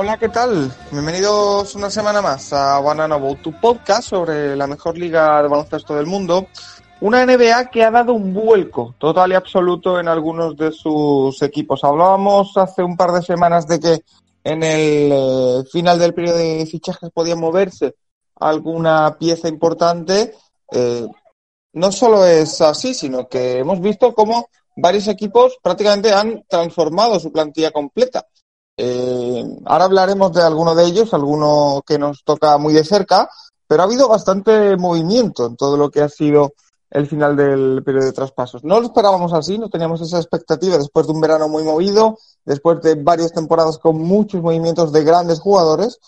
Hola, ¿qué tal? Bienvenidos una semana más a Banana Boat, tu podcast sobre la mejor liga de baloncesto del mundo. Una NBA que ha dado un vuelco total y absoluto en algunos de sus equipos. Hablábamos hace un par de semanas de que en el eh, final del periodo de fichajes podía moverse alguna pieza importante. Eh, no solo es así, sino que hemos visto cómo varios equipos prácticamente han transformado su plantilla completa. Eh, ahora hablaremos de alguno de ellos, alguno que nos toca muy de cerca, pero ha habido bastante movimiento en todo lo que ha sido el final del periodo de traspasos. No lo esperábamos así, no teníamos esa expectativa después de un verano muy movido, después de varias temporadas con muchos movimientos de grandes jugadores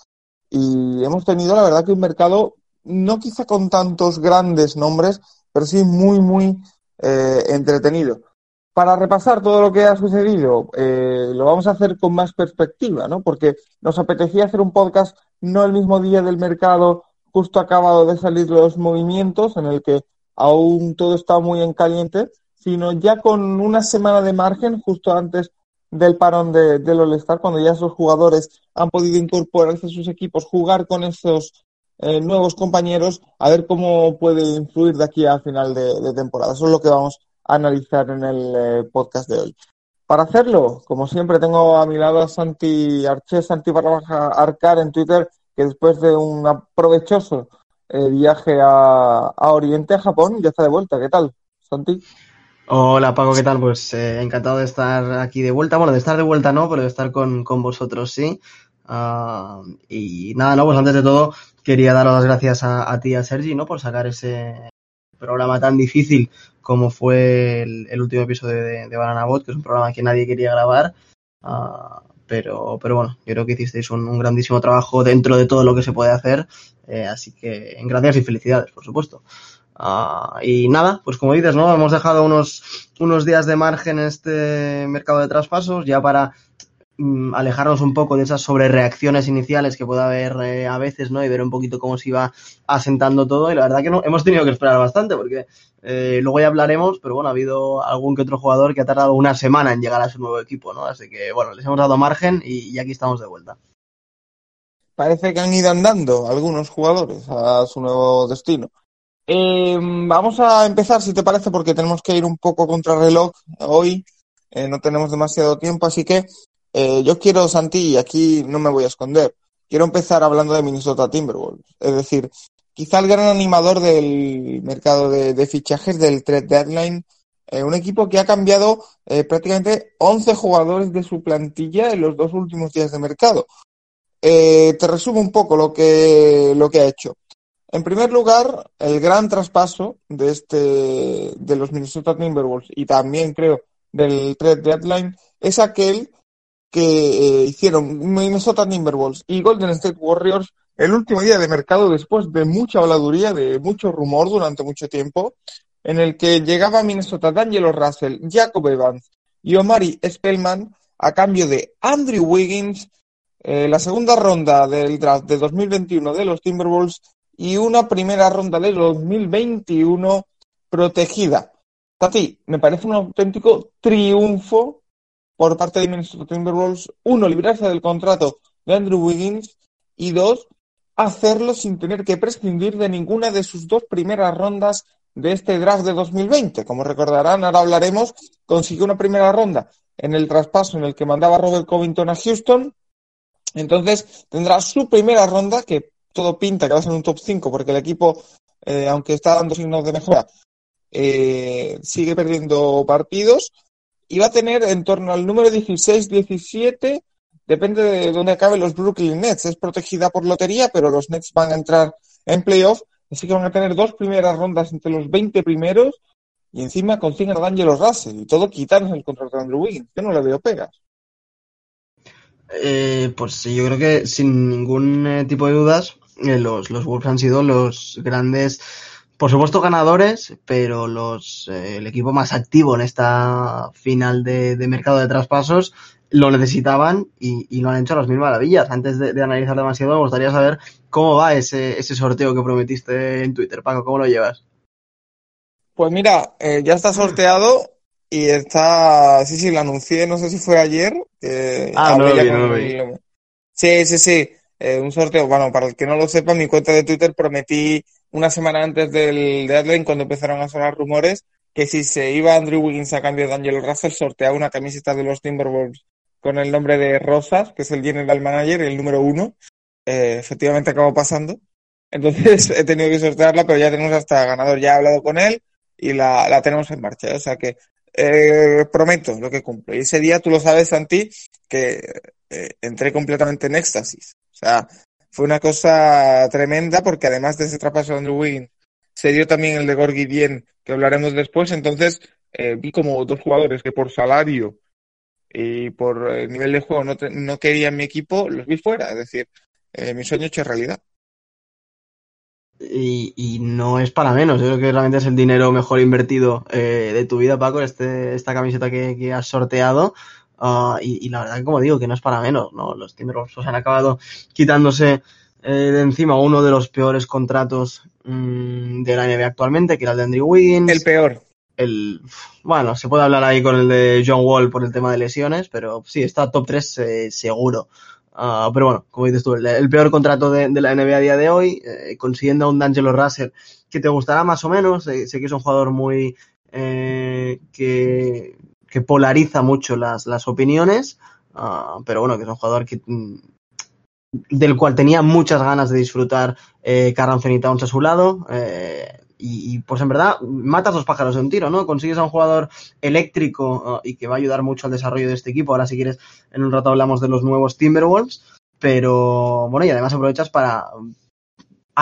y hemos tenido la verdad que un mercado no quizá con tantos grandes nombres, pero sí muy, muy eh, entretenido para repasar todo lo que ha sucedido, eh, lo vamos a hacer con más perspectiva, ¿no? Porque nos apetecía hacer un podcast no el mismo día del mercado, justo acabado de salir los movimientos, en el que aún todo está muy en caliente, sino ya con una semana de margen, justo antes del parón de, del All-Star, cuando ya esos jugadores han podido incorporarse a sus equipos, jugar con esos eh, nuevos compañeros, a ver cómo puede influir de aquí a final de, temporada. Eso es lo que vamos analizar en el eh, podcast de hoy. Para hacerlo, como siempre, tengo a mi lado a Santi Arché, Santi barra Arcar en Twitter, que después de un provechoso eh, viaje a, Oriente, a Japón, ya está de vuelta. ¿Qué tal, Santi? Hola Paco, ¿qué tal? Pues eh, encantado de estar aquí de vuelta. Bueno, de estar de vuelta no, pero de estar con, vosotros sí. Ah, y nada, no, pues antes de todo quería dar las gracias a, a ti a Sergi, ¿no? Por sacar ese programa tan difícil como fue el, último episodio de, Banana Bot, que es un programa que nadie quería grabar. Uh, pero, pero bueno, yo creo que hicisteis un, grandísimo trabajo dentro de todo lo que se puede hacer. Eh, así que gracias y felicidades, por supuesto. Uh, y nada, pues como dices, ¿no? Hemos dejado unos, unos días de margen en este mercado de traspasos ya para alejarnos un poco de esas sobrereacciones iniciales que puede haber eh, a veces, ¿no? Y ver un poquito cómo se iba asentando todo. Y la verdad que no, hemos tenido que esperar bastante porque eh, luego ya hablaremos, pero bueno, ha habido algún que otro jugador que ha tardado una semana en llegar a su nuevo equipo, ¿no? Así que bueno, les hemos dado margen y, aquí estamos de vuelta. Parece que han ido andando algunos jugadores a su nuevo destino. Eh, vamos a empezar, si te parece, porque tenemos que ir un poco contra reloj hoy. no tenemos demasiado tiempo, así que eh, yo quiero, Santi, y aquí no me voy a esconder, quiero empezar hablando de Minnesota Timberwolves. Es decir, quizá el gran animador del mercado de, fichajes del trade deadline, eh, un equipo que ha cambiado eh, prácticamente 11 jugadores de su plantilla en los dos últimos días de mercado. te resumo un poco lo que, lo que ha hecho. En primer lugar, el gran traspaso de este, de los Minnesota Timberwolves y también creo del trade deadline es aquel que eh, hicieron Minnesota Timberwolves y Golden State Warriors el último día de mercado después de mucha habladuría, de mucho rumor durante mucho tiempo, en el que llegaba Minnesota D'Angelo Russell, Jacob Evans y Omari Spellman a cambio de Andrew Wiggins, eh, la segunda ronda del draft de 2021 de los Timberwolves y una primera ronda de 2021 protegida. Tati, me parece un auténtico triunfo por parte de Minnesota Timberwolves, uno, librarse del contrato de Andrew Wiggins y dos, hacerlo sin tener que prescindir de ninguna de sus dos primeras rondas de este draft de 2020. Como recordarán, ahora hablaremos, consiguió una primera ronda en el traspaso en el que mandaba Robert Covington a Houston. Entonces tendrá su primera ronda, que todo pinta que va a ser un top 5, porque el equipo, eh, aunque está dando signos de mejora, eh, sigue perdiendo partidos y va a tener en torno al número 16-17, depende de dónde acaben los Brooklyn Nets. Es protegida por lotería, pero los Nets van a entrar en playoff, así que van a tener dos primeras rondas entre los 20 primeros y encima consiguen a D'Angelo Russell y todo quitarnos el contrato de Andrew Wiggins. Yo no le veo pegas. Eh, pues yo creo que sin ningún eh, tipo de dudas, eh, los, los Wolves han sido los grandes por supuesto ganadores, pero los, eh, el equipo más activo en esta final de, mercado de traspasos lo necesitaban y, lo han hecho a las mil maravillas. Antes de, analizar demasiado, me gustaría saber cómo va ese, ese sorteo que prometiste en Twitter. Paco, ¿cómo lo llevas? Pues mira, eh, ya está sorteado y está, sí, sí, lo anuncié, no sé si fue ayer. ah, no lo Sí, sí, sí. Eh, un sorteo, bueno, para el que no lo sepa, mi cuenta de Twitter prometí una semana antes del deadline, cuando empezaron a sonar rumores, que si se iba Andrew Wiggins a cambio de Angelo Russell, sorteaba una camiseta de los Timberwolves con el nombre de Rosas, que es el general manager, el número uno. Eh, efectivamente acabó pasando. Entonces he tenido que sortearla, pero ya tenemos hasta ganador. Ya he hablado con él y la, la tenemos en marcha. O sea que eh, prometo lo que cumplo. Y ese día, tú lo sabes, Santi, que eh, entré completamente en éxtasis. O sea, fue una cosa tremenda porque además de ese traspaso de Andrew Wiggins, se dio también el de Gorgi Bien, que hablaremos después. Entonces, eh, vi como dos jugadores que por salario y por eh, nivel de juego no, no querían mi equipo, los vi fuera. Es decir, eh, mi sueño hecho realidad. Y, no es para menos. Yo creo que realmente es el dinero mejor invertido eh, de tu vida, Paco, este, esta camiseta que, has sorteado. Ah, y, la verdad, como digo, que no es para menos. ¿no? Los Timberwolves han acabado quitándose eh, de encima uno de los peores contratos mm, de la NBA actualmente, que era el de Andrew Wiggins. El peor. El, bueno, se puede hablar ahí con el de John Wall por el tema de lesiones, pero sí, está top 3 eh, seguro. Ah, pero bueno, como dices tú, el, peor contrato de, la NBA a día de hoy, eh, consiguiendo a un D'Angelo Russell que te gustará más o menos. Eh, sé que es un jugador muy. Que, que, polariza mucho las, las opiniones, ah, pero bueno, que es un jugador. Mm, del cual tenía muchas ganas de disfrutar eh, Anthony Towns a su lado. Eh, y, pues en verdad matas dos pájaros de un tiro, ¿no? Consigues a un jugador eléctrico uh, y que va a ayudar mucho al desarrollo de este equipo. Ahora si quieres, en un rato hablamos de los nuevos Timberwolves, pero bueno, y además aprovechas para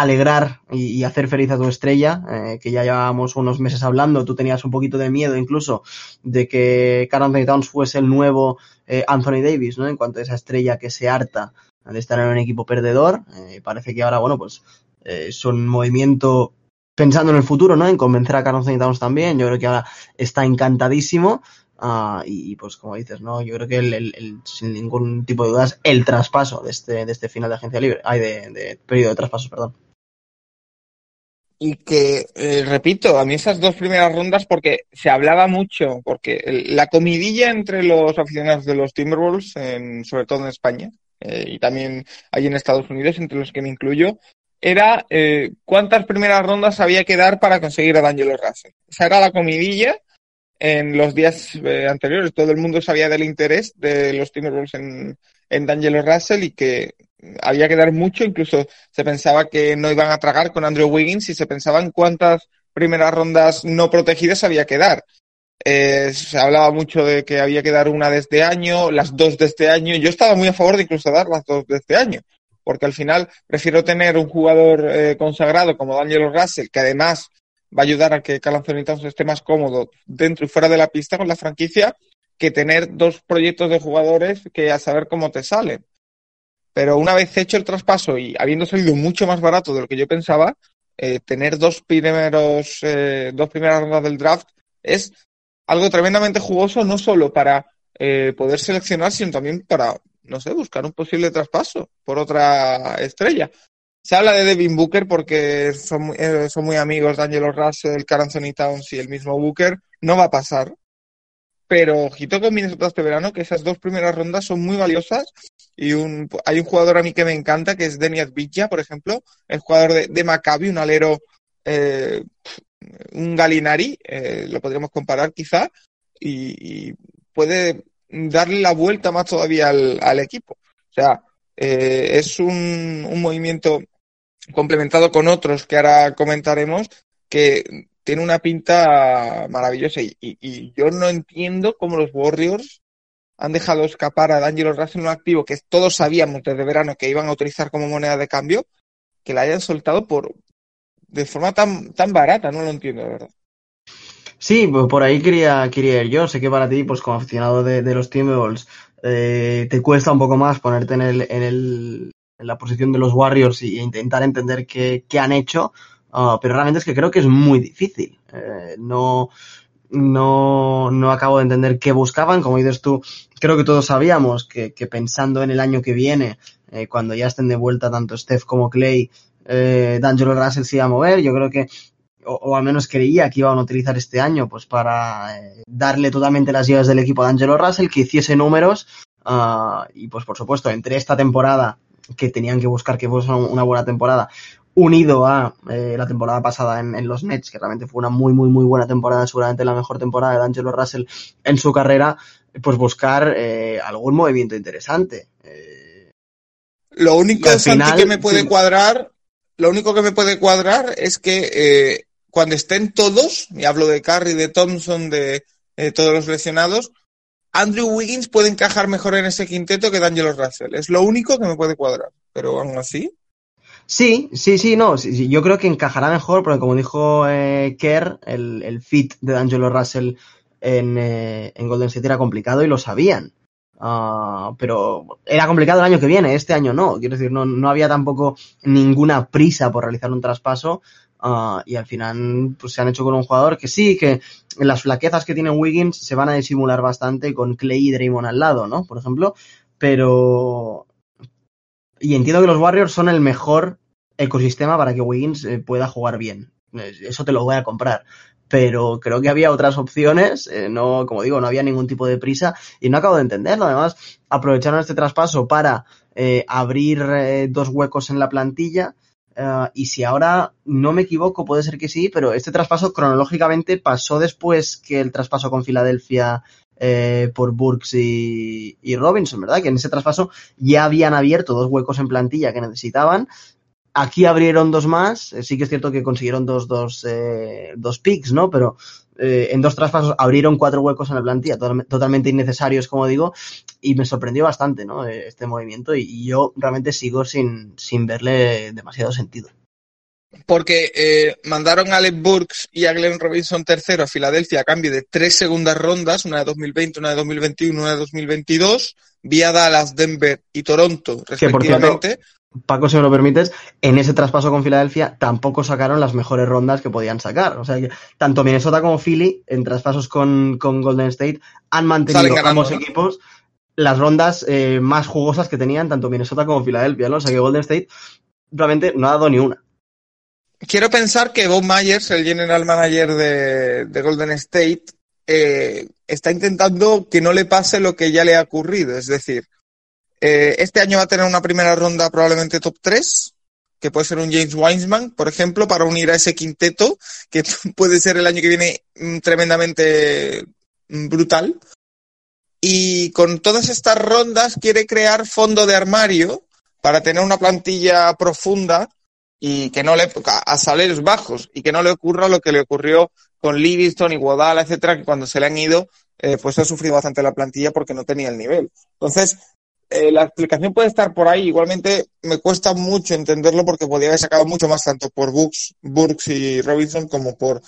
alegrar y, hacer feliz a tu estrella, eh, que ya llevábamos unos meses hablando, tú tenías un poquito de miedo incluso de que Carl Anthony Towns fuese el nuevo eh, Anthony Davis, ¿no? En cuanto a esa estrella que se harta de estar en un equipo perdedor, eh, parece que ahora, bueno, pues es un movimiento pensando en el futuro, ¿no? En convencer a Carlos Towns también. Yo creo que ahora está encantadísimo. Uh, y, pues como dices, ¿no? Yo creo que el, sin ningún tipo de dudas, el traspaso de este, de este final de agencia libre, hay de, de periodo de traspasos, perdón. Y que, eh, repito, a mí esas dos primeras rondas, porque se hablaba mucho, porque la comidilla entre los aficionados de los Timberwolves, en, sobre todo en España, eh, y también hay en Estados Unidos, entre los que me incluyo, era eh, cuántas primeras rondas había que dar para conseguir a D'Angelo Russell. Esa era la comidilla en los días eh, anteriores. Todo el mundo sabía del interés de los Timberwolves en, en D'Angelo Russell y que había que dar mucho. Incluso se pensaba que no iban a tragar con Andrew Wiggins y se pensaba en cuántas primeras rondas no protegidas había que dar. Eh, se hablaba mucho de que había que dar una de este año, las dos de este año. Yo estaba muy a favor de incluso dar las dos de este año porque al final prefiero tener un jugador eh, consagrado como Daniel Russell, que además va a ayudar a que Carl Anthony Towns esté más cómodo dentro y fuera de la pista con la franquicia, que tener dos proyectos de jugadores que a saber cómo te salen. Pero una vez hecho el traspaso y habiendo salido mucho más barato de lo que yo pensaba, eh, tener dos primeros, eh, dos primeras rondas del draft es algo tremendamente jugoso, no solo para poder seleccionar, sino también para no sé, buscar un posible traspaso por otra estrella. Se habla de Devin Booker porque son, eh, son muy amigos de Angelo Russell, Carl Anthony Towns y el mismo Booker. No va a pasar. Pero ojito con Minnesota este verano, que esas dos primeras rondas son muy valiosas. Y un, hay un jugador a mí que me encanta, que es Deniat Villa, por ejemplo, el jugador de, de Maccabi, un alero, eh, un Galinari, eh, lo podríamos comparar quizá, y, y puede darle la vuelta más todavía al, equipo. O sea, eh, es un, un, movimiento complementado con otros que ahora comentaremos que tiene una pinta maravillosa y, y, yo no entiendo cómo los Warriors han dejado escapar a D'Angelo Russell un activo que todos sabíamos desde verano que iban a utilizar como moneda de cambio, que la hayan soltado por de forma tan, tan barata, no lo entiendo, de verdad. Sí, pues por ahí quería, quería ir yo. Sé que para ti, pues como aficionado de, los Timberwolves, eh, te cuesta un poco más ponerte en, el, en, el, en la posición de los Warriors e intentar entender qué, qué han hecho, uh, pero realmente es que creo que es muy difícil. Eh, no, no, no acabo de entender qué buscaban. Como dices tú, creo que todos sabíamos que, que pensando en el año que viene, eh, cuando ya estén de vuelta tanto Steph como Clay, eh, D'Angelo Russell se iba a mover. Yo creo que, o, o, al menos creía que iban a utilizar este año, pues para eh, darle totalmente las llaves del equipo a D'Angelo Russell, que hiciese números. Uh, y pues por supuesto, entre esta temporada, que tenían que buscar que fuese una buena temporada, unido a eh, la temporada pasada en, en, los Nets, que realmente fue una muy, muy, muy buena temporada, seguramente la mejor temporada de D'Angelo Russell en su carrera, pues buscar eh, algún movimiento interesante. Eh, lo único final, que me puede sí. cuadrar, lo único que me puede cuadrar es que eh, cuando estén todos, y hablo de Curry, de Thompson, de todos los lesionados, Andrew Wiggins puede encajar mejor en ese quinteto que D'Angelo Russell. Es lo único que me puede cuadrar. Pero aún así. Sí, sí, sí, no. Yo creo que encajará mejor, porque como dijo eh, Kerr, el, fit de D'Angelo Russell en, eh, en, Golden State era complicado y lo sabían. Uh, pero era complicado el año que viene, este año no. Quiero decir, no, no había tampoco ninguna prisa por realizar un traspaso. Uh, y al final pues, se han hecho con un jugador que sí, que las flaquezas que tiene Wiggins se van a disimular bastante con Clay y Draymond al lado, ¿no? Por ejemplo. Pero y entiendo que los Warriors son el mejor ecosistema para que Wiggins eh, pueda jugar bien. Eso te lo voy a comprar. Pero creo que había otras opciones, eh, no, como digo, no había ningún tipo de prisa y no acabo de entenderlo. Además, aprovecharon este traspaso para eh, abrir dos huecos en la plantilla. y si ahora no me equivoco, puede ser que sí, pero este traspaso cronológicamente pasó después que el traspaso con Filadelfia eh, por Burks y, y, Robinson, ¿verdad? Que en ese traspaso ya habían abierto dos huecos en plantilla que necesitaban. Aquí abrieron dos más. Eh, sí que es cierto que consiguieron dos, dos, eh, dos picks, ¿no? Pero eh, en dos traspasos abrieron cuatro huecos en la plantilla, to totalmente innecesarios, como digo, y me sorprendió bastante, ¿no? Este movimiento y, y yo realmente sigo sin, sin verle demasiado sentido porque eh, mandaron a Alec Burks y a Glenn Robinson tercero a Filadelfia a cambio de tres segundas rondas, una de 2020, una de 2021, una de 2022, vía Dallas, Denver y Toronto, respectivamente. Que, cierto, Paco, si me lo permites, en ese traspaso con Filadelfia tampoco sacaron las mejores rondas que podían sacar. O sea que tanto Minnesota como Philly, en traspasos con, con Golden State, han mantenido ganando, ambos ¿no? equipos las rondas eh, más jugosas que tenían tanto Minnesota como Filadelfia, ¿no? O sea que Golden State realmente no ha dado ni una quiero pensar que Bob Myers, el general manager de, de Golden State, eh, está intentando que no le pase lo que ya le ha ocurrido. Es decir, eh, este año va a tener una primera ronda probablemente top 3, que puede ser un James Wiseman, por ejemplo, para unir a ese quinteto, que puede ser el año que viene mm, tremendamente mm, brutal. Y con todas estas rondas quiere crear fondo de armario para tener una plantilla profunda y que no le a salarios bajos y que no le ocurra lo que le ocurrió con Livingston y Guadala, etcétera, que cuando se le han ido, eh, pues ha sufrido bastante la plantilla porque no tenía el nivel. Entonces, eh, la explicación puede estar por ahí. Igualmente, me cuesta mucho entenderlo porque podría haber sacado mucho más tanto por Brooks, Burks y Robinson como por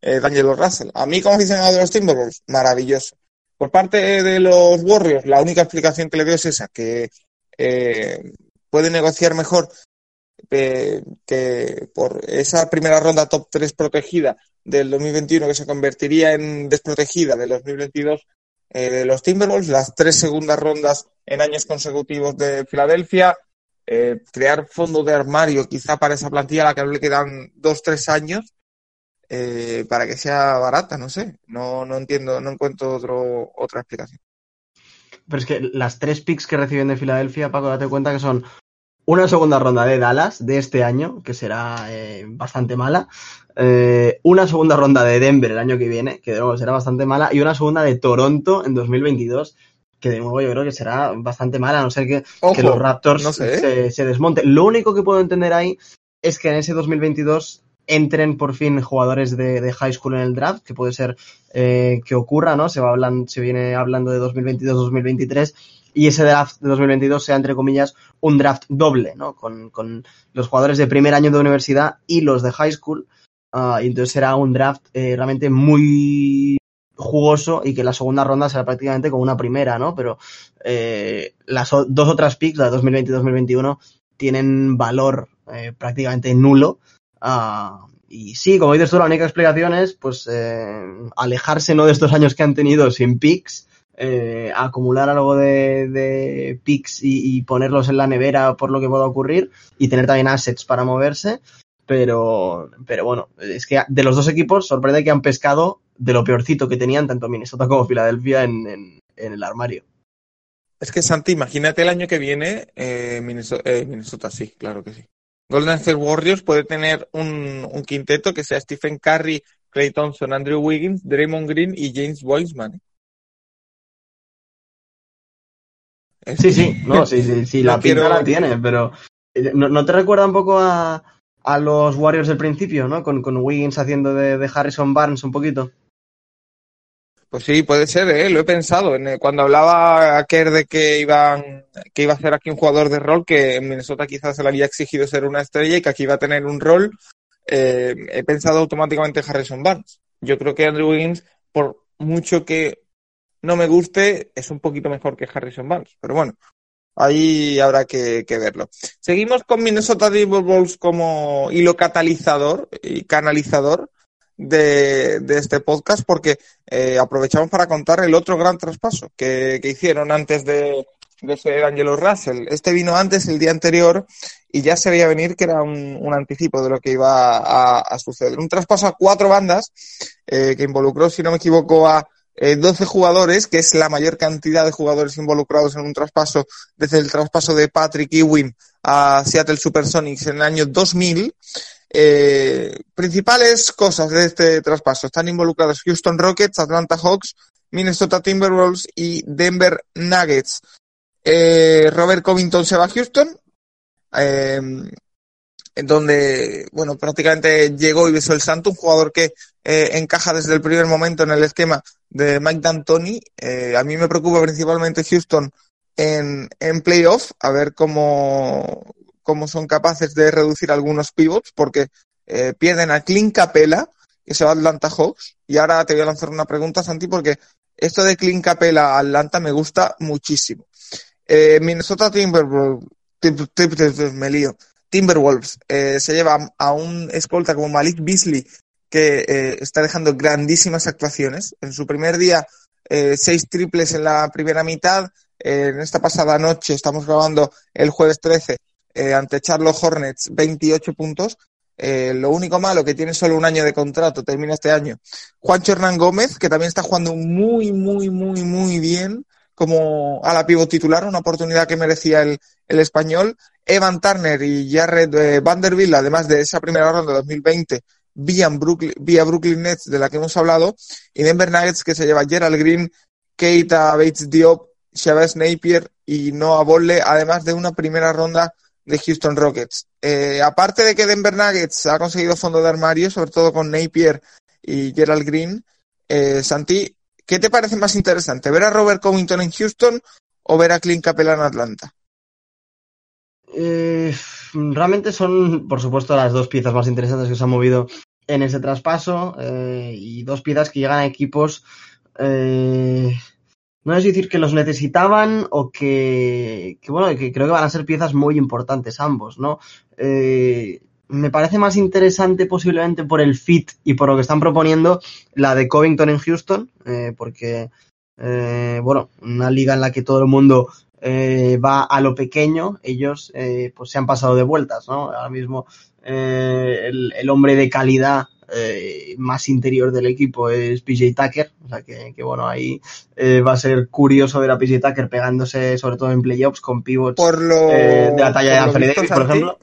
eh, Daniel Russell. A mí, como aficionado de los Timberwolves, maravilloso. Por parte de los Warriors, la única explicación que le doy es esa, que eh, puede negociar mejor que por esa primera ronda top 3 protegida del 2021 que se convertiría en desprotegida del 2022 eh, de los Timberwolves, las tres segundas rondas en años consecutivos de Filadelfia, eh, crear fondo de armario quizá para esa plantilla a la que le quedan dos, tres años eh, para que sea barata, no sé, no, no entiendo, no encuentro otro, otra explicación. Pero es que las tres picks que reciben de Filadelfia, Paco, date cuenta que son una segunda ronda de Dallas de este año, que será eh, bastante mala. Eh, una segunda ronda de Denver el año que viene, que de nuevo será bastante mala. Y una segunda de Toronto en 2022, que de nuevo yo creo que será bastante mala, a no ser que, Ojo, que los Raptors no sé. se, se, desmonten. Lo único que puedo entender ahí es que en ese 2022 entren por fin jugadores de, de high school en el draft, que puede ser eh, que ocurra, ¿no? Se, va hablando, se viene hablando de 2022-2023 y ese draft de 2022 sea, entre comillas, un draft doble, ¿no? Con, con los jugadores de primer año de universidad y los de high school. Uh, y entonces será un draft eh, realmente muy jugoso y que la segunda ronda será prácticamente como una primera, ¿no? Pero eh, las dos otras picks, la de 2020 y 2021, tienen valor eh, prácticamente nulo. Uh, y sí, como dices tú, la única explicación es pues eh, alejarse no de estos años que han tenido sin picks, eh, acumular algo de, de picks y, ponerlos en la nevera por lo que pueda ocurrir y tener también assets para moverse. Pero, pero bueno, es que de los dos equipos sorprende que han pescado de lo peorcito que tenían tanto Minnesota como Filadelfia en, en, el armario. Es que Santi, imagínate el año que viene, eh, Minnesota, eh, Minnesota, sí, claro que sí. Golden State Warriors puede tener un, un, quinteto que sea Stephen Curry, Clay Thompson, Andrew Wiggins, Draymond Green y James Wiseman. Sí, sí, no, sí, sí, sí la pinta la tiene, pero eh, ¿no, ¿no, te recuerda un poco a, a los Warriors del principio, ¿no? Con, con Wiggins haciendo de, de, Harrison Barnes un poquito. Pues sí, puede ser, ¿eh? lo he pensado. Cuando hablaba Kerr de que, iban, que iba a ser aquí un jugador de rol, que en Minnesota quizás se le había exigido ser una estrella y que aquí iba a tener un rol, eh, he pensado automáticamente en Harrison Barnes. Yo creo que Andrew Wiggins, por mucho que no me guste, es un poquito mejor que Harrison Barnes. Pero bueno, Ahí habrá que, verlo. Seguimos con Minnesota Timberwolves como hilo catalizador y canalizador de, de este podcast porque eh, aprovechamos para contar el otro gran traspaso que, hicieron antes de, de ese Angelo Russell. Este vino antes, el día anterior, y ya se veía venir que era un, anticipo de lo que iba a, a, suceder. Un traspaso a cuatro bandas eh, que involucró, si no me equivoco, a eh, 12 jugadores, que es la mayor cantidad de jugadores involucrados en un traspaso desde el traspaso de Patrick Ewing a Seattle Supersonics en el año 2000. Eh, principales cosas de este traspaso. Están involucrados Houston Rockets, Atlanta Hawks, Minnesota Timberwolves y Denver Nuggets. Eh, Robert Covington se va a Houston, eh, en donde, bueno, prácticamente llegó y besó el santo, un jugador que eh, encaja desde el primer momento en el esquema de Mike D'Antoni. Eh, a mí me preocupa principalmente Houston en, en playoff, a ver cómo, cómo son capaces de reducir algunos pivots, porque eh, pierden a Clint Capela, que se va a Atlanta Hawks. Y ahora te voy a lanzar una pregunta, Santi, porque esto de Clint Capela a Atlanta me gusta muchísimo. Eh, Minnesota Timberwolves, me lío. Timberwolves eh, se lleva a un escolta como Malik Beasley, que eh, está dejando grandísimas actuaciones. En su primer día, eh, seis triples en la primera mitad. En esta pasada noche, estamos grabando el jueves 13, eh, ante Charlotte Hornets, 28 puntos. Lo único malo que tiene solo un año de contrato, termina este año. Juancho Hernán Gómez, que también está jugando muy, muy, muy, muy bien como a la pivot titular, una oportunidad que merecía el español. Evan Turner y Jared eh, Vanderbilt, además de esa primera ronda de 2020, vía Brooklyn, vía Brooklyn Nets, de la que hemos hablado, y Denver Nuggets, que se lleva Gerald Green, Keita Bates Diop, Chavez Napier y Noah Bolle, además de una primera ronda de Houston Rockets. Eh, aparte de que Denver Nuggets ha conseguido fondo de armario, sobre todo con Napier y Gerald Green, eh, Santi, ¿qué te parece más interesante? ¿Ver a Robert Covington en Houston o ver a Clint Capela en Atlanta? Eh, realmente son, por supuesto, las dos piezas más interesantes que se han movido en ese traspaso eh, y dos piezas que llegan a equipos, eh, no es decir que los necesitaban o que, que, bueno, que creo que van a ser piezas muy importantes ambos, ¿no? Me parece más interesante posiblemente por el fit y por lo que están proponiendo la de Covington en Houston, porque, eh, bueno, una liga en la que todo el mundo eh, va a lo pequeño, ellos eh, pues se han pasado de vueltas, ¿no? Ahora mismo eh, el, el, hombre de calidad eh, más interior del equipo es PJ Tucker, o sea que, que bueno, ahí eh, va a ser curioso ver a PJ Tucker pegándose sobre todo en playoffs con pivots por lo, de la talla de Anthony Davis, por ejemplo.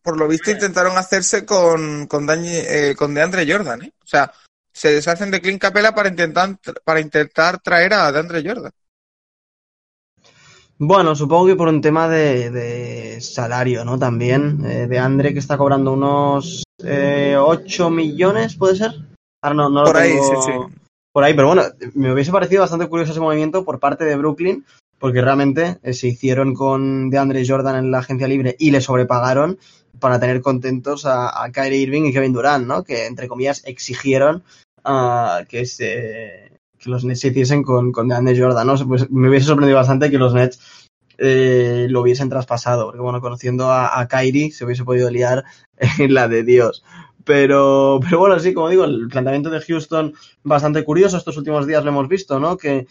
Por lo visto intentaron hacerse con, con, Dani, eh, con DeAndre Jordan, ¿eh? O sea, se deshacen de Clint Capela para intentar, para intentar traer a DeAndre Jordan. Bueno, supongo que por un tema de, de salario, ¿no? También, eh, de Andre que está cobrando unos eh, 8 millones, ¿puede ser? Ahora no, no por lo ahí, tengo sí, sí. Por ahí, pero bueno, me hubiese parecido bastante curioso ese movimiento por parte de Brooklyn, porque realmente eh, se hicieron con DeAndre Jordan en la agencia libre y le sobrepagaron para tener contentos a, a Kyrie Irving y Kevin Durant, ¿no? Que entre comillas exigieron uh, que se que los Nets se hiciesen con, con DeAndre Jordan, ¿no? Pues me hubiese sorprendido bastante que los Nets eh, lo hubiesen traspasado, porque bueno, conociendo a, a Kyrie se hubiese podido liar en la de Dios. Pero, pero bueno, sí, como digo, el planteamiento de Houston bastante curioso. Estos últimos días lo hemos visto, ¿no? Que,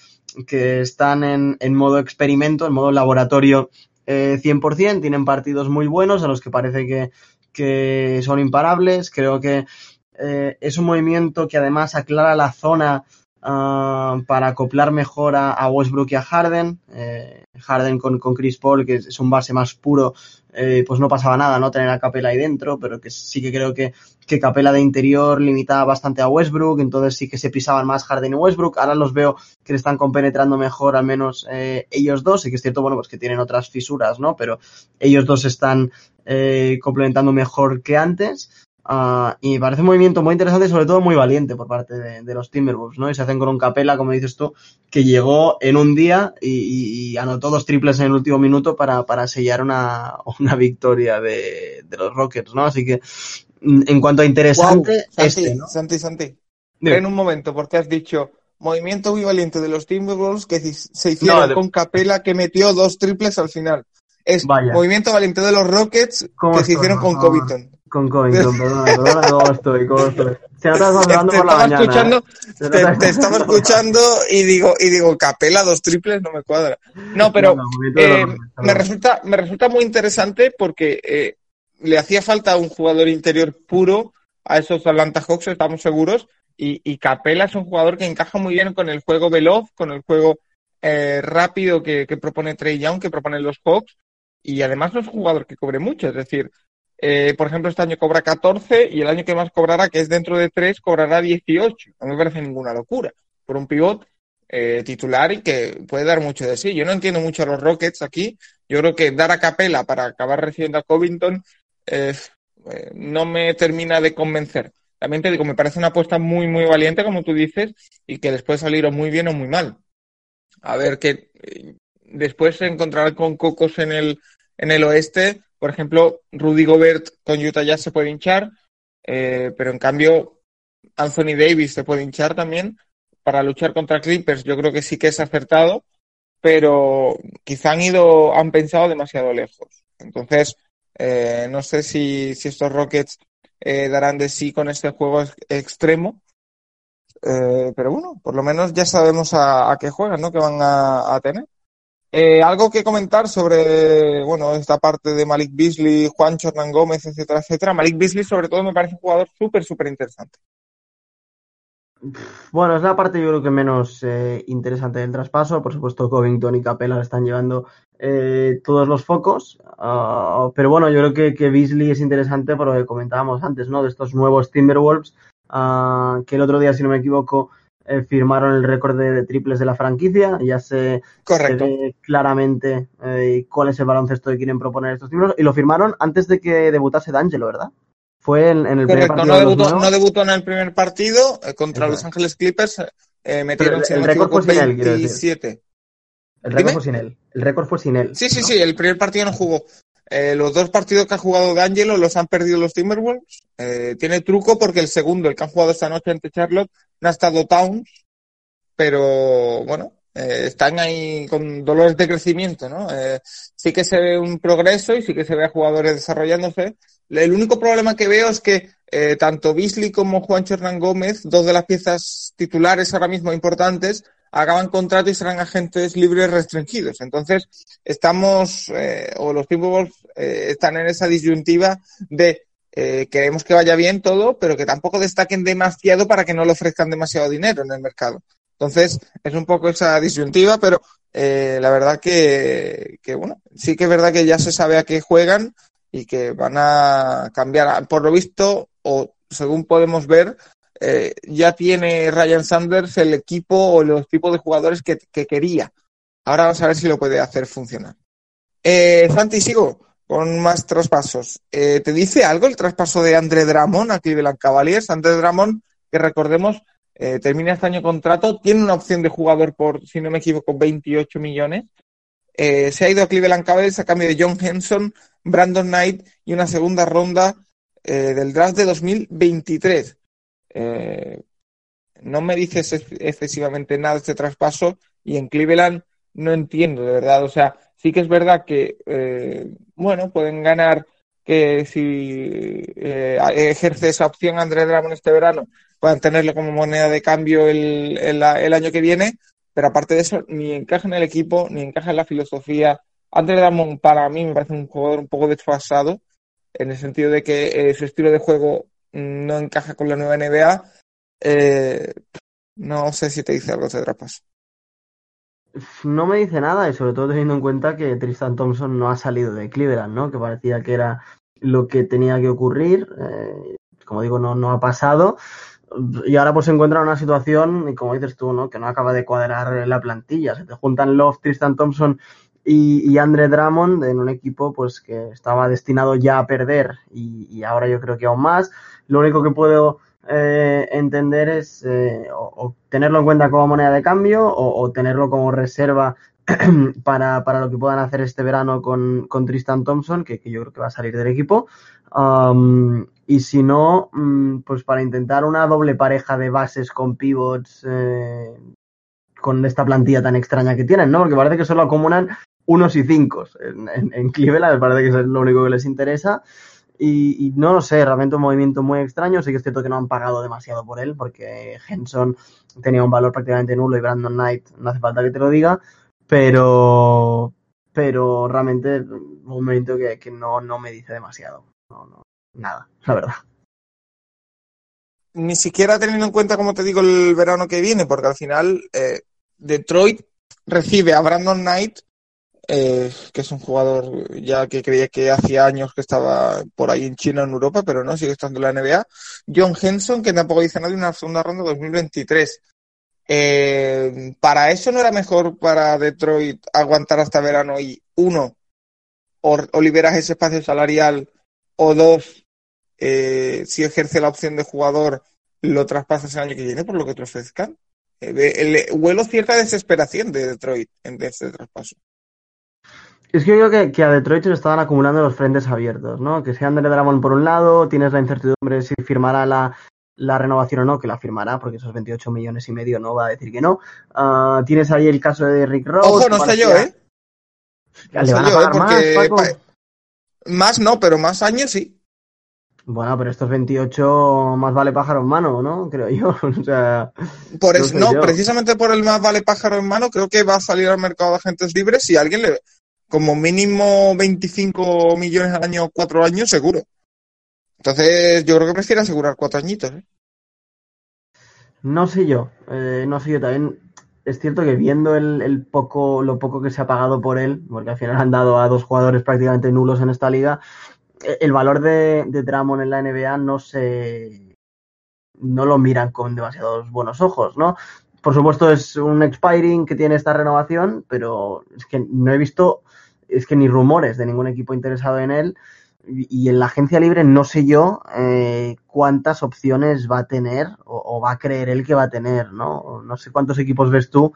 que están en, en modo experimento, en modo laboratorio eh, 100%. Tienen partidos muy buenos a los que parece que, que son imparables. Creo que eh, es un movimiento que además aclara la zona uh, para acoplar mejor a, a, Westbrook y a Harden. Eh, Harden con, con, Chris Paul, que es un base más puro, eh, pues no pasaba nada, ¿no? Tener a Capela ahí dentro, pero que sí que creo que, que Capela de interior limitaba bastante a Westbrook, entonces sí que se pisaban más Harden y Westbrook. Ahora los veo que le están compenetrando mejor, al menos eh, ellos dos, y que es cierto, bueno, pues que tienen otras fisuras, ¿no? Pero ellos dos están eh, complementando mejor que antes. Uh, y me parece un movimiento muy interesante y sobre todo muy valiente por parte de, de, los Timberwolves, ¿no? Y se hacen con un Capela, como dices tú, que llegó en un día y, y, y anotó dos triples en el último minuto para, para sellar una, una victoria de, de, los Rockets, ¿no? Así que, en cuanto a interesante, wow, Santi, este, ¿no? Santi, Santi. En un momento, porque has dicho movimiento muy valiente de los Timberwolves que se hicieron no, de... con Capela que metió dos triples al final. Es Vaya. movimiento valiente de los Rockets que se hicieron con Covington con Covington, perdona, perdona cómo estoy, cómo estoy. Se nota hablando te, por la mañana. Escuchando, ¿eh? te, te, te, estaba escuchando y digo, y digo, capela dos triples no me cuadra. No, pero no, no, eh, me resulta, me resulta muy interesante porque eh, le hacía falta un jugador interior puro a esos Atlanta Hawks, estamos seguros, y, y Capela es un jugador que encaja muy bien con el juego veloz, con el juego eh, rápido que, que propone Trey Young, que proponen los Hawks, y además no es jugador que cobre mucho, es decir, eh, por ejemplo, este año cobra 14 y el año que más cobrará, que es dentro de 3, cobrará 18. No me parece ninguna locura por un pivot eh, titular y que puede dar mucho de sí. Yo no entiendo mucho a los Rockets aquí. Yo creo que dar a Capela para acabar recibiendo a Covington eh, no me termina de convencer. También te digo, me parece una apuesta muy, muy valiente, como tú dices, y que les puede salir o muy bien o muy mal. A ver, que después se encontrará con Cocos en el, en el oeste por ejemplo, Rudy Gobert con Utah Jazz se puede hinchar, eh, pero en cambio Anthony Davis se puede hinchar también para luchar contra Clippers. Yo creo que sí que es acertado, pero quizá han ido, han pensado demasiado lejos. Entonces, eh, no sé si, si estos Rockets eh, darán de sí con este juego ex extremo. Eh, pero bueno, por lo menos ya sabemos a, qué juegan, ¿no? Que van a tener. Eh, algo que comentar sobre, bueno, esta parte de Malik Beasley, Juan Hernán Gómez, etcétera, etcétera. Malik Beasley, sobre todo, me parece un jugador súper, súper interesante. Bueno, es la parte yo creo que menos eh, interesante del traspaso. Por supuesto, Covington y Capela están llevando eh, todos los focos. Uh, pero bueno, yo creo que, que, Beasley es interesante por lo que comentábamos antes, ¿no? De estos nuevos Timberwolves, uh, que el otro día, si no me equivoco, eh, firmaron el récord de, de, triples de la franquicia. Ya se, se ve claramente eh, cuál es el baloncesto que quieren proponer estos títulos. Y lo firmaron antes de que debutase D'Angelo, ¿verdad? Fue en, en el Correcto, primer partido. No debutó, no debutó, en el primer partido eh, contra Exacto. Los Ángeles Clippers. Metieron el, el récord fue sin él, 27. El récord fue sin él. El récord fue sin él. Sí, sí, ¿no? sí. El primer partido no jugó. Eh, los dos partidos que ha jugado D'Angelo los han perdido los Timberwolves. Eh, tiene truco porque el segundo, el que han jugado esta noche ante Charlotte, no ha estado Towns, pero bueno, eh, están ahí con dolores de crecimiento, ¿no? Sí que se ve un progreso y sí que se ve a jugadores desarrollándose. El único problema que veo es que tanto Beasley como Juan Hernán Gómez, dos de las piezas titulares ahora mismo importantes, acaban contrato y serán agentes libres restringidos. Entonces, estamos, eh, o los Timberwolves eh, están en esa disyuntiva de eh, queremos que vaya bien todo, pero que tampoco destaquen demasiado para que no le ofrezcan demasiado dinero en el mercado. Entonces, es un poco esa disyuntiva, pero la verdad que, que, bueno, sí que es verdad que ya se sabe a qué juegan y que van a cambiar. Por lo visto, o según podemos ver, eh, ya tiene Ryan Sanders el equipo o los tipos de jugadores que, que quería. Ahora vamos a ver si lo puede hacer funcionar. Eh, Santi, sigo con más traspasos. Eh, ¿Te dice algo el traspaso de André Dramón a Cleveland Cavaliers? André Dramón, que recordemos, eh, termina este año contrato, tiene una opción de jugador por, si no me equivoco, 28 millones. Eh, se ha ido a Cleveland Cavaliers a cambio de John Henson, Brandon Knight y una segunda ronda del draft de 2023. Eh, no me dices excesivamente nada este traspaso y en Cleveland no entiendo, de verdad. O sea, sí que es verdad que, eh, bueno, pueden ganar que si eh, ejerce esa opción Andrés Dramon este verano, puedan tenerlo como moneda de cambio el, el, año que viene, pero aparte de eso, ni encaja en el equipo, ni encaja en la filosofía. Andrés Dramon para mí me parece un jugador un poco desfasado, en el sentido de que su estilo de juego no encaja con la nueva NBA. Eh, no sé si te dice algo de traspaso. No me dice nada y sobre todo teniendo en cuenta que Tristan Thompson no ha salido de Cleveland, ¿no? Que parecía que era lo que tenía que ocurrir. Eh, como digo, no, no ha pasado. Y ahora pues se encuentra en una situación, y como dices tú, ¿no? Que no acaba de cuadrar la plantilla. Se te juntan Love, Tristan Thompson y, y Andre Drummond en un equipo pues que estaba destinado ya a perder y ahora yo creo que aún más. Lo único que puedo eh, entender es eh, o, tenerlo en cuenta como moneda de cambio o, tenerlo como reserva para, para, lo que puedan hacer este verano con, con Tristan Thompson, que, yo creo que va a salir del equipo. Um, y si no, um, pues para intentar una doble pareja de bases con pivots eh, con esta plantilla tan extraña que tienen, ¿no? Porque parece que solo acumulan unos y cinco en, en, en Cleveland, parece que es lo único que les interesa. Y, no lo sé, realmente un movimiento muy extraño. Sí que es cierto que no han pagado demasiado por él, porque Henson tenía un valor prácticamente nulo y Brandon Knight no hace falta que te lo diga, pero, pero realmente un movimiento que, que no, no, me dice demasiado. Nada, la verdad. Ni siquiera teniendo en cuenta, como te digo, el verano que viene, porque al final eh, Detroit recibe a Brandon Knight eh, que es un jugador ya que creía que hacía años que estaba por ahí en China en Europa, pero no, sigue estando en la NBA. John Henson, que tampoco dice nada de una segunda ronda 2023. Eh, para eso no era mejor para Detroit aguantar hasta verano y uno, o, liberas ese espacio salarial, o dos, eh, si ejerce la opción de jugador, lo traspasas el año que viene por lo que te ofrezcan. Eh, el, huelo cierta desesperación de Detroit en este traspaso. Es que yo creo que, que, a Detroit se estaban acumulando los frentes abiertos, ¿no? Que sea Andre Drummond por un lado, tienes la incertidumbre de si firmará la, la, renovación o no, que la firmará, porque esos 28 millones y medio no va a decir que no. Uh, tienes ahí el caso de Rick Rose. Ojo, no sé yo, ¿eh? No ¿Le van a pagar yo, ¿eh? más, Paco? Más no, pero más años sí. Bueno, pero estos 28 más vale pájaro en mano, ¿no? Creo yo. o sea, por eso, no, no precisamente por el más vale pájaro en mano, creo que va a salir al mercado de agentes libres si alguien le, como mínimo 25 millones al año, cuatro años, seguro. Entonces, yo creo que prefiero asegurar cuatro añitos. ¿eh? No sé yo, eh, no sé yo también. Es cierto que viendo el, el, poco, lo poco que se ha pagado por él, porque al final han dado a dos jugadores prácticamente nulos en esta liga, el valor de, de Dramon en la NBA no se, no lo miran con demasiados buenos ojos, ¿no? Por supuesto es un expiring que tiene esta renovación, pero es que no he visto es que ni rumores de ningún equipo interesado en él. Y en la agencia libre no sé yo eh, cuántas opciones va a tener o, va a creer él que va a tener, ¿no? No sé cuántos equipos ves tú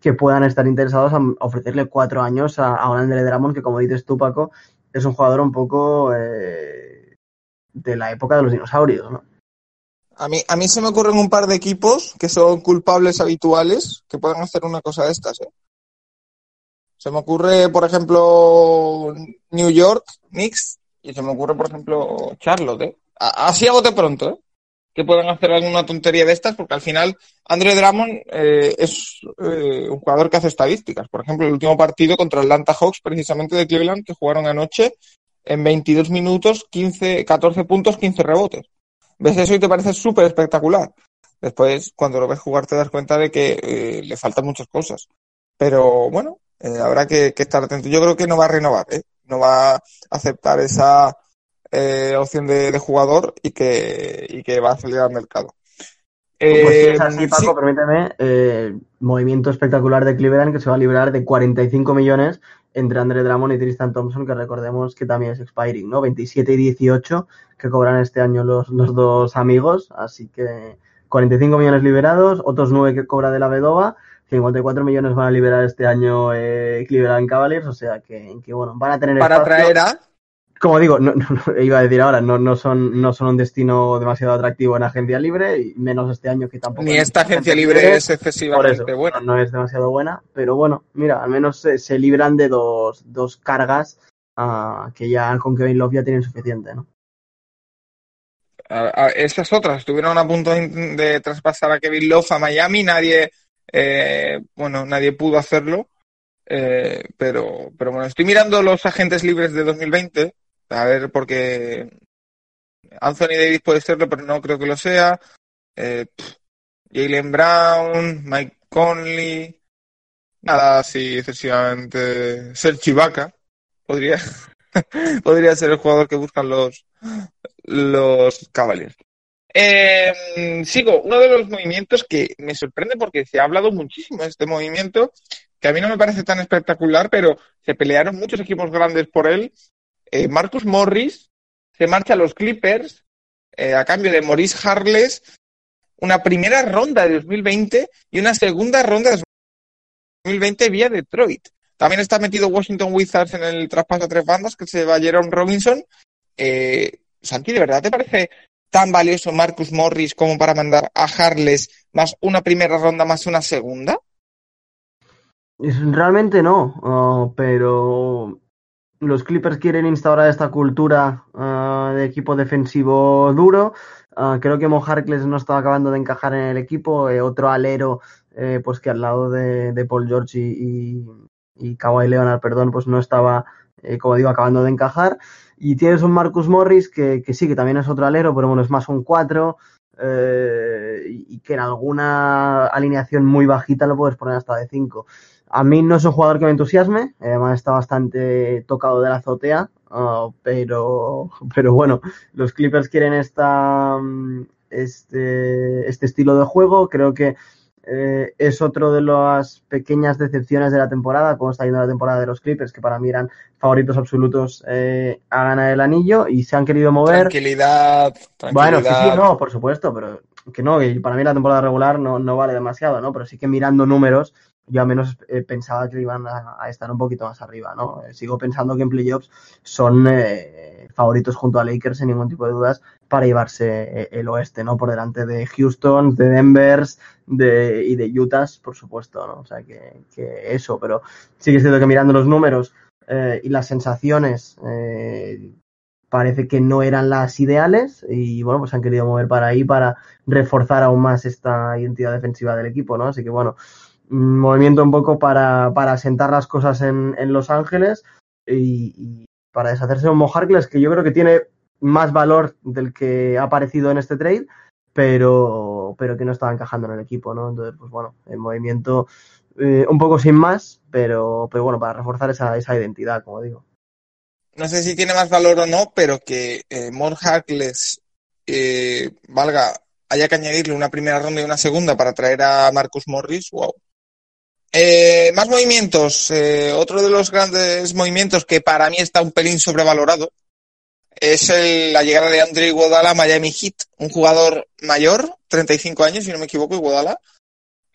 que puedan estar interesados a ofrecerle cuatro años a, a Andre Drummond que, como dices tú, Paco, es un jugador un poco eh, de la época de los dinosaurios, ¿no? A mí, a mí se me ocurren un par de equipos que son culpables habituales que puedan hacer una cosa de estas, ¿eh? Se me ocurre, por ejemplo, New York, Knicks, y se me ocurre, por ejemplo, Charlotte. ¿eh? Así hago de pronto, ¿eh? que puedan hacer alguna tontería de estas, porque al final Andre Drummond eh, es eh, un jugador que hace estadísticas. Por ejemplo, el último partido contra Atlanta Hawks, precisamente de Cleveland, que jugaron anoche, en 22 minutos, 15, 14 puntos, 15 rebotes. ¿Ves eso y te parece súper espectacular? Después, cuando lo ves jugar, te das cuenta de que le faltan muchas cosas. Pero bueno, eh, habrá que, que, estar atento. Yo creo que no va a renovar, ¿eh? no va a aceptar esa eh, opción de, de, jugador y que, y que va a salir al mercado. Eh, pues si es así, Paco, sí. permíteme, eh, movimiento espectacular de Cleveland que se va a librar de 45 millones entre Andre Drummond y Tristan Thompson, que recordemos que también es expiring, ¿no? 27 y 18 que cobran este año los, los dos amigos, así que 45 millones liberados, otros 9 que cobra de la Vedova 54 millones van a liberar este año eh, Cleveland Cavaliers, o sea que, que, bueno, van a tener Para espacio. traer a... Como digo, no, no, iba a decir ahora, no, no, son, no son un destino demasiado atractivo en agencia libre, y menos este año que tampoco... Ni esta agencia libre, libre es excesivamente eso, buena. No es demasiado buena, pero bueno, mira, al menos se, se libran de dos, dos cargas ah, que ya con Kevin Love ya tienen suficiente, ¿no? esas otras estuvieron a punto de, traspasar a Kevin Love a Miami, nadie, eh, bueno, nadie pudo hacerlo, eh, pero, pero bueno, estoy mirando los agentes libres de 2020, a ver, porque Anthony Davis puede serlo, pero no creo que lo sea. Eh, Jalen Brown, Mike Conley, nada así excesivamente. Ser Chivaca, podría, podría ser el jugador que buscan los, los Cavaliers. Eh, sigo, uno de los movimientos que me sorprende porque se ha hablado muchísimo de este movimiento, que a mí no me parece tan espectacular, pero se pelearon muchos equipos grandes por él. Eh, Marcus Morris se marcha a los Clippers eh, a cambio de Maurice Harless, una primera ronda de 2020 y una segunda ronda de 2020 vía Detroit. También está metido Washington Wizards en el traspaso a tres bandas que se va Jerome Robinson. Eh, Santi, ¿de verdad te parece tan valioso Marcus Morris como para mandar a Harles más una primera ronda más una segunda? Realmente no, oh, pero los Clippers quieren instaurar esta cultura ah, de equipo defensivo duro. Ah, creo que Mo Harkless no estaba acabando de encajar en el equipo. Eh, otro alero, eh, pues que al lado de, Paul George y, y, Kawhi Leonard, perdón, pues no estaba, eh, como digo, acabando de encajar. Y tienes un Marcus Morris que, que sí, que también es otro alero, pero bueno, es más un 4. y que en alguna alineación muy bajita lo puedes poner hasta de 5. A mí no es un jugador que me entusiasme, además está bastante tocado de la azotea, ah, pero, pero bueno, los Clippers quieren esta, mm, este, este estilo de juego, creo que eh, es otro de las pequeñas decepciones de la temporada, como está yendo la temporada de los Clippers, que para mí eran favoritos absolutos eh, a ganar el anillo y se han querido mover. Tranquilidad, tranquilidad. Bueno, sí, sí, no, por supuesto, pero que no, que para mí la temporada regular no, no vale demasiado, ¿no? Pero sí que mirando números, yo al menos eh, pensaba que iban a, estar un poquito más arriba, ¿no? Eh, sigo pensando que en playoffs son eh, favoritos junto a Lakers sin ningún tipo de dudas para llevarse el oeste, ¿no? Por delante de Houston, de Denver de, y de Utah, por supuesto, ¿no? O sea, que, que eso, pero sí que es cierto que mirando los números y las sensaciones parece que no eran las ideales y bueno, pues han querido mover para ahí para reforzar aún más esta identidad defensiva del equipo, ¿no? Así que bueno, movimiento un poco para, para sentar las cosas en, en Los Ángeles y, para deshacerse de un Mojarkles que yo creo que tiene más valor del que ha aparecido en este trade, pero, pero que no estaba encajando en el equipo, ¿no? Entonces, pues bueno, el movimiento eh, un poco sin más, pero, pero bueno, para reforzar esa, esa identidad, como digo. No sé si tiene más valor o no, pero que eh, eh, valga, haya que añadirle una primera ronda y una segunda para traer a Marcus Morris, wow. Eh, más movimientos. Otro de los grandes movimientos que para mí está un pelín sobrevalorado es la llegada de Andre Iguodala a Miami Heat, un jugador mayor, 35 años, si no me equivoco, Iguodala,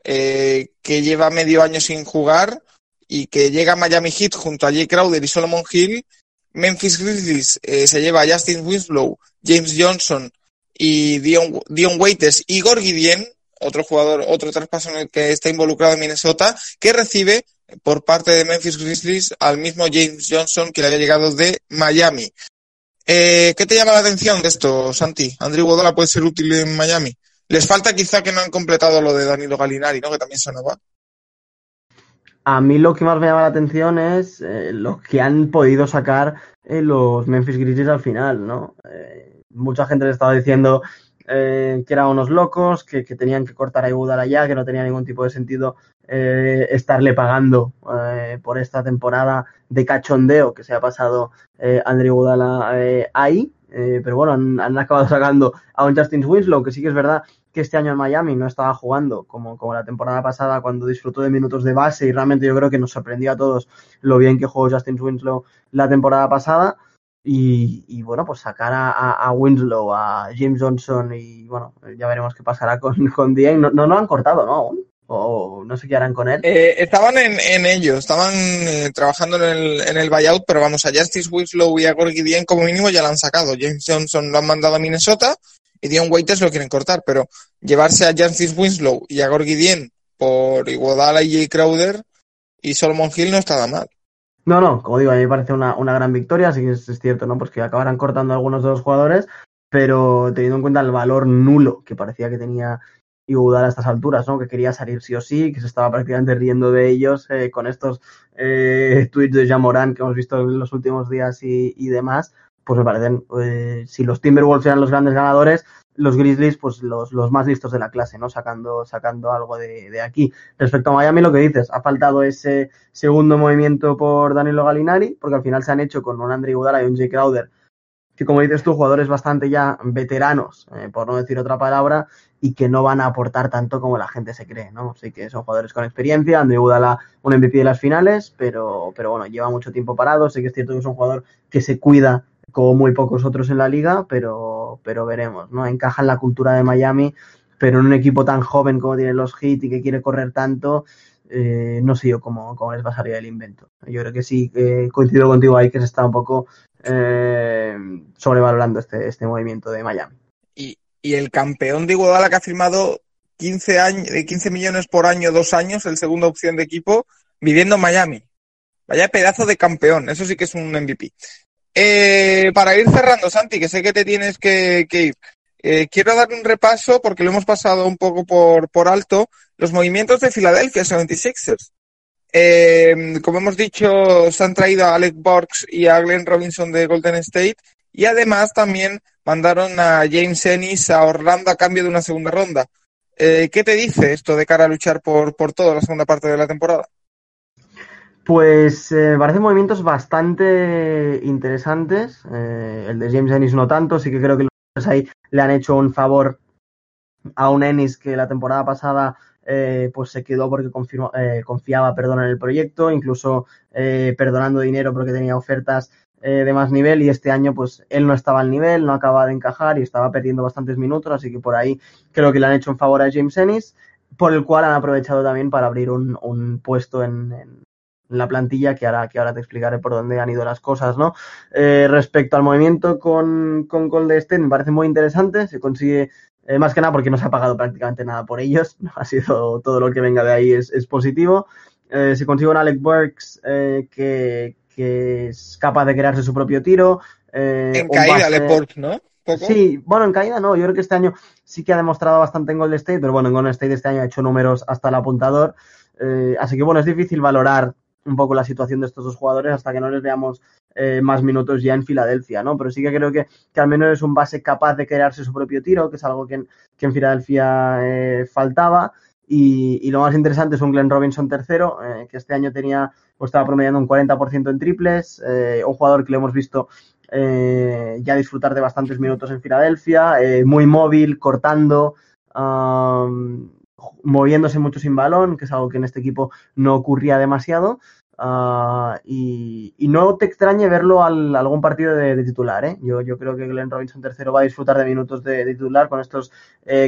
eh, que lleva medio año sin jugar y que llega a Miami Heat junto a Jay Crowder y Solomon Hill. Memphis Grizzlies se lleva a Justin Winslow, James Johnson y Dion, Dion Waiters y Gorgie Dien, otro jugador, otro traspaso en el que está involucrado en Minnesota, que recibe por parte de Memphis Grizzlies al mismo James Johnson que le había llegado de Miami. Eh, ¿Qué te llama la atención de esto, Santi? Andrew Guadola puede ser útil en Miami. Les falta quizá que no han completado lo de Danilo Galinari, ¿no? Que también sonaba. A mí lo que más me llama la atención es eh, lo que han podido sacar eh, los Memphis Grizzlies al final, ¿no? mucha gente le estaba diciendo eh, que eran unos locos, que, tenían que cortar a Iguodala ya, que no tenía ningún tipo de sentido eh, estarle pagando eh, por esta temporada de cachondeo que se ha pasado eh, Andrew Iguodala ahí. pero bueno, han, acabado sacando a un Justin Winslow, que sí que es verdad que este año en Miami no estaba jugando como, como la temporada pasada cuando disfrutó de minutos de base y realmente yo creo que nos sorprendió a todos lo bien que jugó Justin Winslow la temporada pasada. Y, bueno, pues sacar a, Winslow, a James Johnson y bueno, ya veremos qué pasará con, con No, no lo han cortado, ¿no? O no sé qué harán con él. Eh, estaban en, en, ello, estaban eh, trabajando en el, en el buyout, pero vamos, a Justice Winslow y a Gorgie Dien como mínimo ya lo han sacado. James Johnson lo han mandado a Minnesota y Dion Waiters lo quieren cortar, pero llevarse a Justice Winslow y a Gorgie Dien por Iguodala y Jay Crowder y Solomon Hill no está mal. No, no, como digo, a mí me parece una, una gran victoria, así que es, es, cierto, ¿no? Pues que acabarán cortando algunos de los jugadores, pero teniendo en cuenta el valor nulo que parecía que tenía Iguodala a estas alturas, ¿no? Que quería salir sí o sí, que se estaba prácticamente riendo de ellos eh, con estos eh, tweets de Jamoran que hemos visto en los últimos días y, y demás, pues me parecen, eh, si los Timberwolves eran los grandes ganadores, los Grizzlies, pues los, más listos de la clase, ¿no? Sacando, algo de, aquí. Respecto a Miami, lo que dices, ha faltado ese segundo movimiento por Danilo Galinari, porque al final se han hecho con un Andre Iguodala y un Jay Crowder, que como dices tú, jugadores bastante ya veteranos, eh, por no decir otra palabra, y que no van a aportar tanto como la gente se cree, ¿no? Así que son jugadores con experiencia, Andre Iguodala un MVP de las finales, pero, pero bueno, lleva mucho tiempo parado, sé que es cierto que es un jugador que se cuida como muy pocos otros en la liga, pero, pero veremos, ¿no? Encaja en la cultura de Miami, pero en un equipo tan joven como tienen los Heat y que quiere correr tanto, eh, no sé yo cómo, cómo, les va a salir el invento. Yo creo que sí, eh, coincido contigo ahí que se está un poco eh, sobrevalorando este, este movimiento de Miami. Y, el campeón de Iguodala que ha firmado 15, años, 15 millones por año, dos años, el segunda opción de equipo, viviendo en Miami. Vaya pedazo de campeón, eso sí que es un MVP. Eh, para ir cerrando, Santi, que sé que te tienes que, ir, eh, quiero dar un repaso, porque lo hemos pasado un poco por, por alto, los movimientos de Philadelphia 76ers. Eh, como hemos dicho, se han traído a Alec Burks y a Glenn Robinson de Golden State y además también mandaron a James Ennis a Orlando a cambio de una segunda ronda. Eh, ¿Qué te dice esto de cara a luchar por, por toda la segunda parte de la temporada? Pues eh, parecen movimientos bastante interesantes. Eh, el de James Ennis no tanto, sí que creo que los ahí le han hecho un favor a un Ennis que la temporada pasada eh, pues se quedó porque confirmó, eh, confiaba perdón, en el proyecto, incluso eh, perdonando dinero porque tenía ofertas de más nivel y este año pues él no estaba al nivel, no acababa de encajar y estaba perdiendo bastantes minutos, así que por ahí creo que le han hecho un favor a James Ennis, por el cual han aprovechado también para abrir un, un puesto en, en, la plantilla que ahora, que ahora te explicaré por dónde han ido las cosas, ¿no? Eh, respecto al movimiento con, con Gold me parece muy interesante, se consigue eh, más que nada porque no se ha pagado prácticamente nada por ellos, ha sido todo lo que venga de ahí es, es positivo. Eh, se consigue un Alec Burks eh, que, que, es capaz de crearse su propio tiro. en caída, base... Burks, ¿no? ¿Poco? Sí, bueno, en caída no, yo creo que este año sí que ha demostrado bastante en Golden State, pero bueno, en Golden State este año ha hecho números hasta el apuntador. así que bueno, es difícil valorar un poco la situación de estos dos jugadores hasta que no les veamos eh, más minutos ya en Filadelfia, ¿no? Pero sí que creo que, que, al menos es un base capaz de crearse su propio tiro, que es algo que en, que en Filadelfia eh, faltaba. Y, y, lo más interesante es un Glenn Robinson tercero, eh, que este año tenía, o estaba promediando un 40% en triples, eh, un jugador que le hemos visto eh, ya disfrutar de bastantes minutos en Filadelfia, muy móvil, cortando, um, moviéndose mucho sin balón, que es algo que en este equipo no ocurría demasiado. Uh, y, y, no te extrañe verlo al, algún partido de, de titular. ¿eh? Yo, yo, creo que Glenn Robinson tercero va a disfrutar de minutos de, de titular con estos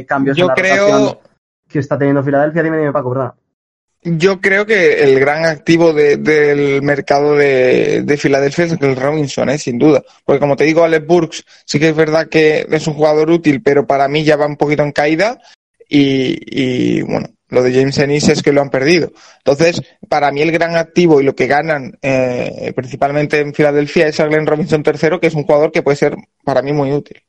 cambios yo en la creo... rotación que está teniendo Filadelfia. Dime, dime, Paco, ¿verdad? Yo creo que el gran activo de, del mercado de, de, Filadelfia es Glenn Robinson, ¿eh? sin duda. Porque como te digo, Alex Burks sí que es verdad que es un jugador útil, pero para mí ya va un poquito en caída. Y, bueno, lo de James Ennis es que lo han perdido. Entonces, para mí el gran activo y lo que ganan eh, principalmente en Filadelfia es a Glenn Robinson tercero, que es un jugador que puede ser para mí muy útil.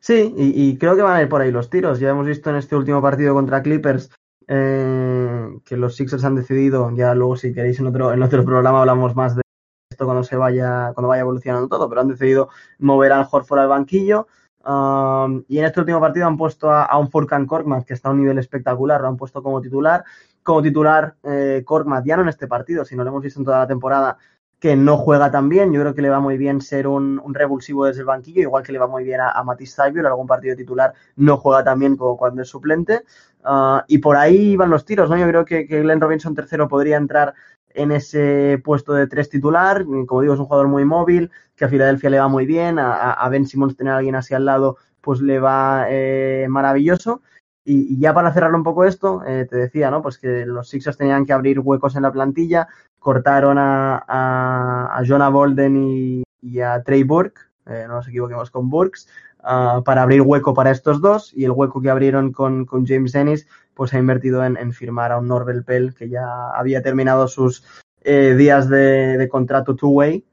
Sí, y, creo que van a ir por ahí los tiros. Ya hemos visto en este último partido contra Clippers eh, que los Sixers han decidido, ya luego si queréis en otro, en otro programa hablamos más de esto cuando se vaya, cuando vaya evolucionando todo, pero han decidido mover al Horford al banquillo. Um, y en este último partido han puesto a, un Furkan Korkmaz que está a un nivel espectacular, lo han puesto como titular. Como titular, eh, ya no en este partido, sino lo hemos visto en toda la temporada que no juega tan bien. Yo creo que le va muy bien ser un, revulsivo desde el banquillo, igual que le va muy bien a, a Matisse Saibio, en algún partido titular no juega tan bien como cuando es suplente. Uh, y por ahí van los tiros, ¿no? Yo creo que, Glenn Robinson tercero podría entrar en ese puesto de tres titular. Como digo, es un jugador muy móvil, que a Filadelfia le va muy bien. A, a Ben Simmons tener a alguien así al lado, pues le va eh, maravilloso. Y, ya para cerrar un poco esto, eh, te decía, ¿no? Pues que los Sixers tenían que abrir huecos en la plantilla, cortaron a, a, Jonah Bolden y, a Trey Burke, eh, no nos equivoquemos con Burks, uh, para abrir hueco para estos dos, y el hueco que abrieron con, con James Ennis, pues ha invertido en, firmar a un Norbel Pell que ya había terminado sus, eh, días de, de contrato two-way,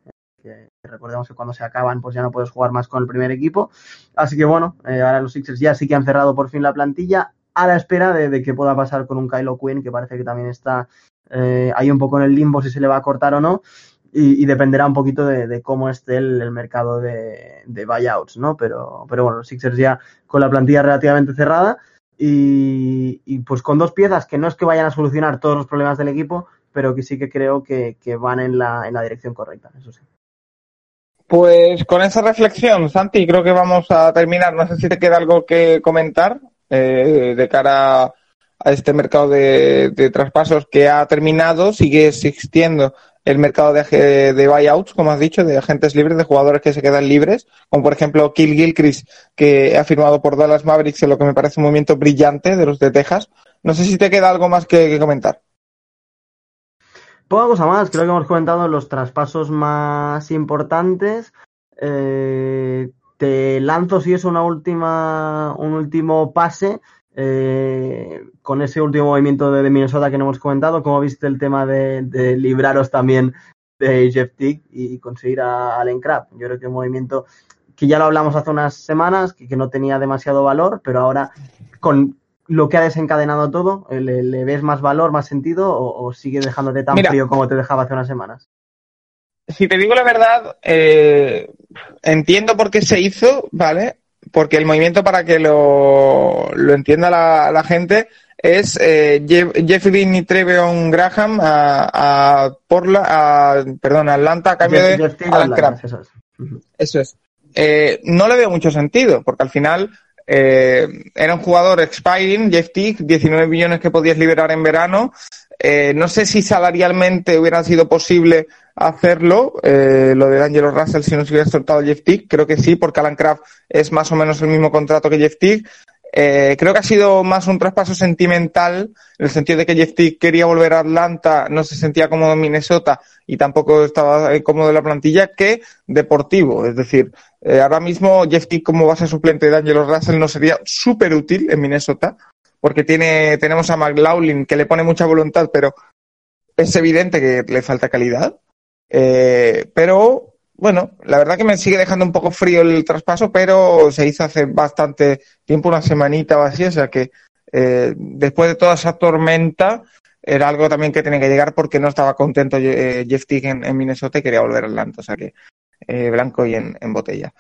recordemos que cuando se acaban pues ya no puedes jugar más con el primer equipo. Así que bueno, eh, ahora los Sixers ya sí que han cerrado por fin la plantilla a la espera de, qué pueda pasar con un Kylo Quinn que parece que también está eh, ahí un poco en el limbo si se le va a cortar o no. Y, dependerá un poquito de, cómo esté el, mercado de, buyouts, ¿no? Pero, pero bueno, los Sixers ya con la plantilla relativamente cerrada y, y, pues con dos piezas que no es que vayan a solucionar todos los problemas del equipo, pero que sí que creo que, que van en la, en la dirección correcta, eso sí. Pues con esa reflexión, Santi, creo que vamos a terminar. No sé si te queda algo que comentar eh, de cara a este mercado de, traspasos que ha terminado. Sigue existiendo el mercado de, de, buyouts, como has dicho, de agentes libres, de jugadores que se quedan libres, como por ejemplo Kill Gilchrist, que ha firmado por Dallas Mavericks, en lo que me parece un movimiento brillante de los de Texas. No sé si te queda algo más que, que comentar. Poca cosa más, creo que hemos comentado los traspasos más importantes. Eh, te lanzo si es una última, un último pase eh, con ese último movimiento de, Minnesota que no hemos comentado. ¿Cómo viste el tema de, libraros también de Jeff Tick y conseguir a Allen Crab? Yo creo que un movimiento que ya lo hablamos hace unas semanas, que no tenía demasiado valor, pero ahora con lo que ha desencadenado todo? ¿Le, le ves más valor, más sentido o, o sigue dejándote tan Mira, frío como te dejaba hace unas semanas? Si te digo la verdad, eh, entiendo por qué se hizo, ¿vale? Porque el movimiento, para que lo, lo entienda la, la, gente, es eh, Jeff, Jeffrey y Treveon Graham a, a, Porla, a, perdón, a Atlanta a cambio Jeff, de Jeff Alan Crab. Eso es. Uh -huh. Eso es. Eh, no le veo mucho sentido, porque al final eh, era un jugador expiring, Jeff Tick, 19 millones que podías liberar en verano. Eh, no sé si salarialmente hubiera sido posible hacerlo, eh, lo de Angelo Russell, si no se hubiera soltado Jeff Tick. Creo que sí, porque Alan Craft es más o menos el mismo contrato que Jeff Tick. Eh, creo que ha sido más un traspaso sentimental, en el sentido de que Jeff Tick quería volver a Atlanta, no se sentía cómodo en Minnesota y tampoco estaba cómodo en la plantilla, que deportivo. Es decir, eh, ahora mismo Jeff Tick como base suplente de Angelo Russell no sería súper útil en Minnesota, porque tiene, tenemos a McLaughlin que le pone mucha voluntad, pero es evidente que le falta calidad. Eh, pero bueno, la verdad que me sigue dejando un poco frío el traspaso, pero se hizo hace bastante tiempo, una semanita o así, o sea que eh, después de toda esa tormenta era algo también que tenía que llegar porque no estaba contento eh, Jeff Tick en, Minnesota y quería volver a Atlanta, o sea que eh, blanco y en, en botella.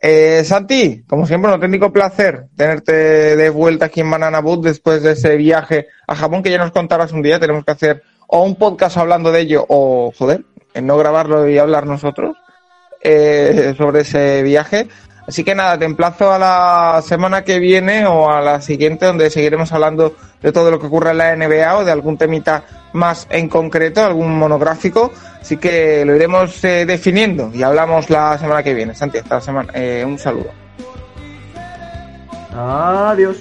Eh, Santi, como siempre, un auténtico placer tenerte de vuelta aquí en Banana después de ese viaje a Japón que ya nos contarás un día. Tenemos que hacer o un podcast hablando de ello o, joder, en no grabarlo y hablar nosotros eh, sobre ese viaje. Así que nada, te emplazo a la semana que viene o a la siguiente donde seguiremos hablando de todo lo que ocurre en la NBA o de algún temita más en concreto, algún monográfico. Así que lo iremos eh, definiendo y hablamos la semana que viene. Santi, hasta la semana. Eh, un saludo. Adiós.